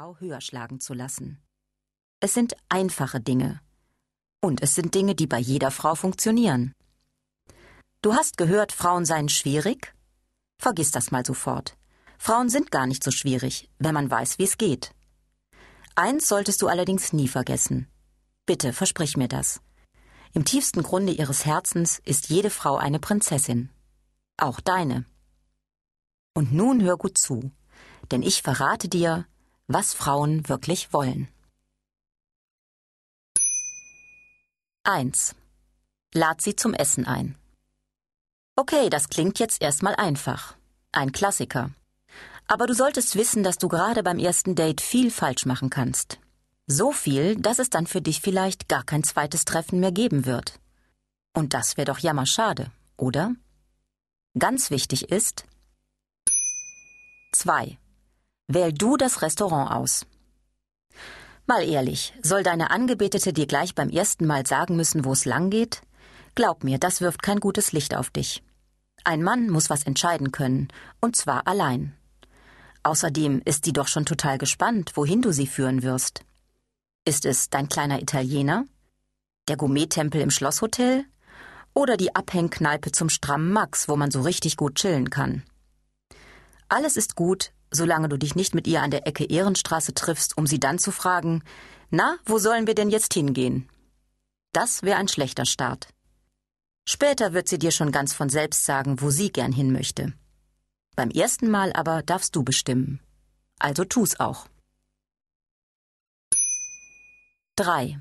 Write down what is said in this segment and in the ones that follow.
Frau höher schlagen zu lassen. Es sind einfache Dinge. Und es sind Dinge, die bei jeder Frau funktionieren. Du hast gehört, Frauen seien schwierig? Vergiss das mal sofort. Frauen sind gar nicht so schwierig, wenn man weiß, wie es geht. Eins solltest du allerdings nie vergessen. Bitte, versprich mir das. Im tiefsten Grunde ihres Herzens ist jede Frau eine Prinzessin. Auch deine. Und nun hör gut zu, denn ich verrate dir, was Frauen wirklich wollen. 1. Lad sie zum Essen ein. Okay, das klingt jetzt erstmal einfach. Ein Klassiker. Aber du solltest wissen, dass du gerade beim ersten Date viel falsch machen kannst. So viel, dass es dann für dich vielleicht gar kein zweites Treffen mehr geben wird. Und das wäre doch jammerschade, oder? Ganz wichtig ist 2. Wähl du das Restaurant aus. Mal ehrlich, soll deine Angebetete dir gleich beim ersten Mal sagen müssen, wo es lang geht? Glaub mir, das wirft kein gutes Licht auf dich. Ein Mann muss was entscheiden können, und zwar allein. Außerdem ist sie doch schon total gespannt, wohin du sie führen wirst. Ist es dein kleiner Italiener? Der Gourmet-Tempel im Schlosshotel? Oder die Abhängkneipe zum strammen Max, wo man so richtig gut chillen kann? Alles ist gut, solange du dich nicht mit ihr an der Ecke Ehrenstraße triffst, um sie dann zu fragen, na, wo sollen wir denn jetzt hingehen? Das wäre ein schlechter Start. Später wird sie dir schon ganz von selbst sagen, wo sie gern hin möchte. Beim ersten Mal aber darfst du bestimmen. Also tu's auch. 3.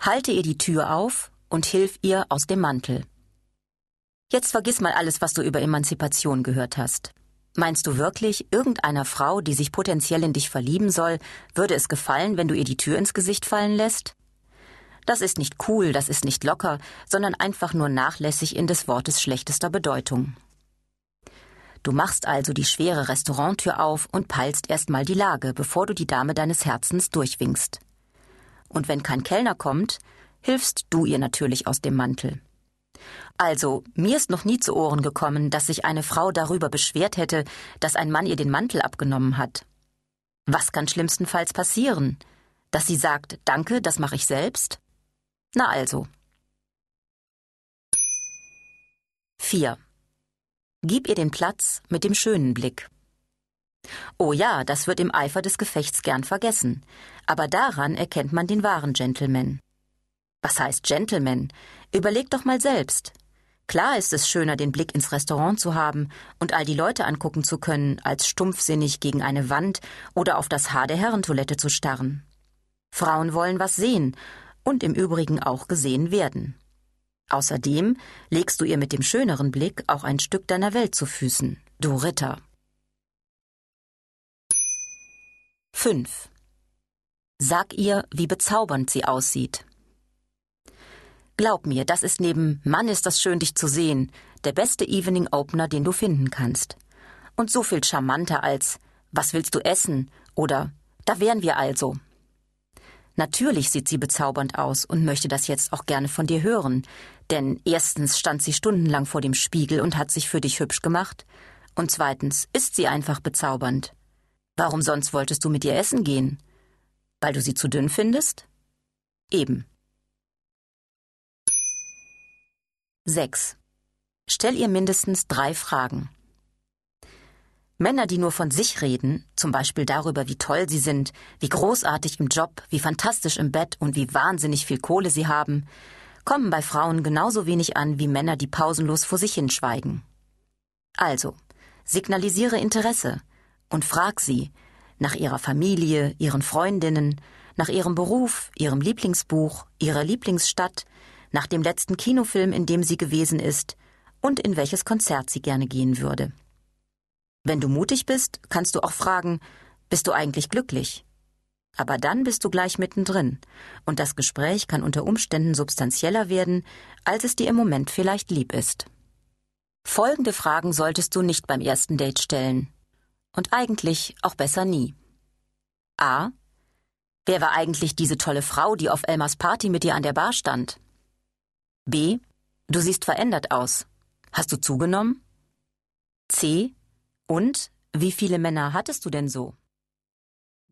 Halte ihr die Tür auf und hilf ihr aus dem Mantel. Jetzt vergiss mal alles, was du über Emanzipation gehört hast. Meinst du wirklich, irgendeiner Frau, die sich potenziell in dich verlieben soll, würde es gefallen, wenn du ihr die Tür ins Gesicht fallen lässt? Das ist nicht cool, das ist nicht locker, sondern einfach nur nachlässig in des Wortes schlechtester Bedeutung. Du machst also die schwere Restauranttür auf und peilst erstmal die Lage, bevor du die Dame deines Herzens durchwinkst. Und wenn kein Kellner kommt, hilfst du ihr natürlich aus dem Mantel. Also, mir ist noch nie zu Ohren gekommen, dass sich eine Frau darüber beschwert hätte, dass ein Mann ihr den Mantel abgenommen hat. Was kann schlimmstenfalls passieren? Dass sie sagt, danke, das mache ich selbst? Na also. 4. Gib ihr den Platz mit dem schönen Blick. Oh ja, das wird im Eifer des Gefechts gern vergessen, aber daran erkennt man den wahren Gentleman. Was heißt Gentleman? Überleg doch mal selbst. Klar ist es schöner, den Blick ins Restaurant zu haben und all die Leute angucken zu können, als stumpfsinnig gegen eine Wand oder auf das Haar der Herrentoilette zu starren. Frauen wollen was sehen und im Übrigen auch gesehen werden. Außerdem legst du ihr mit dem schöneren Blick auch ein Stück deiner Welt zu Füßen, du Ritter. 5. Sag ihr, wie bezaubernd sie aussieht. Glaub mir, das ist neben Mann ist das schön, dich zu sehen, der beste Evening Opener, den du finden kannst. Und so viel charmanter als Was willst du essen? oder Da wären wir also. Natürlich sieht sie bezaubernd aus und möchte das jetzt auch gerne von dir hören, denn erstens stand sie stundenlang vor dem Spiegel und hat sich für dich hübsch gemacht, und zweitens ist sie einfach bezaubernd. Warum sonst wolltest du mit ihr essen gehen? Weil du sie zu dünn findest? Eben. 6. Stell ihr mindestens drei Fragen. Männer, die nur von sich reden, zum Beispiel darüber, wie toll sie sind, wie großartig im Job, wie fantastisch im Bett und wie wahnsinnig viel Kohle sie haben, kommen bei Frauen genauso wenig an wie Männer, die pausenlos vor sich hinschweigen. Also, signalisiere Interesse und frag sie nach ihrer Familie, ihren Freundinnen, nach ihrem Beruf, ihrem Lieblingsbuch, ihrer Lieblingsstadt, nach dem letzten Kinofilm, in dem sie gewesen ist und in welches Konzert sie gerne gehen würde. Wenn du mutig bist, kannst du auch fragen, bist du eigentlich glücklich? Aber dann bist du gleich mittendrin, und das Gespräch kann unter Umständen substanzieller werden, als es dir im Moment vielleicht lieb ist. Folgende Fragen solltest du nicht beim ersten Date stellen. Und eigentlich auch besser nie. A. Wer war eigentlich diese tolle Frau, die auf Elmers Party mit dir an der Bar stand? B. Du siehst verändert aus. Hast du zugenommen? C. Und wie viele Männer hattest du denn so?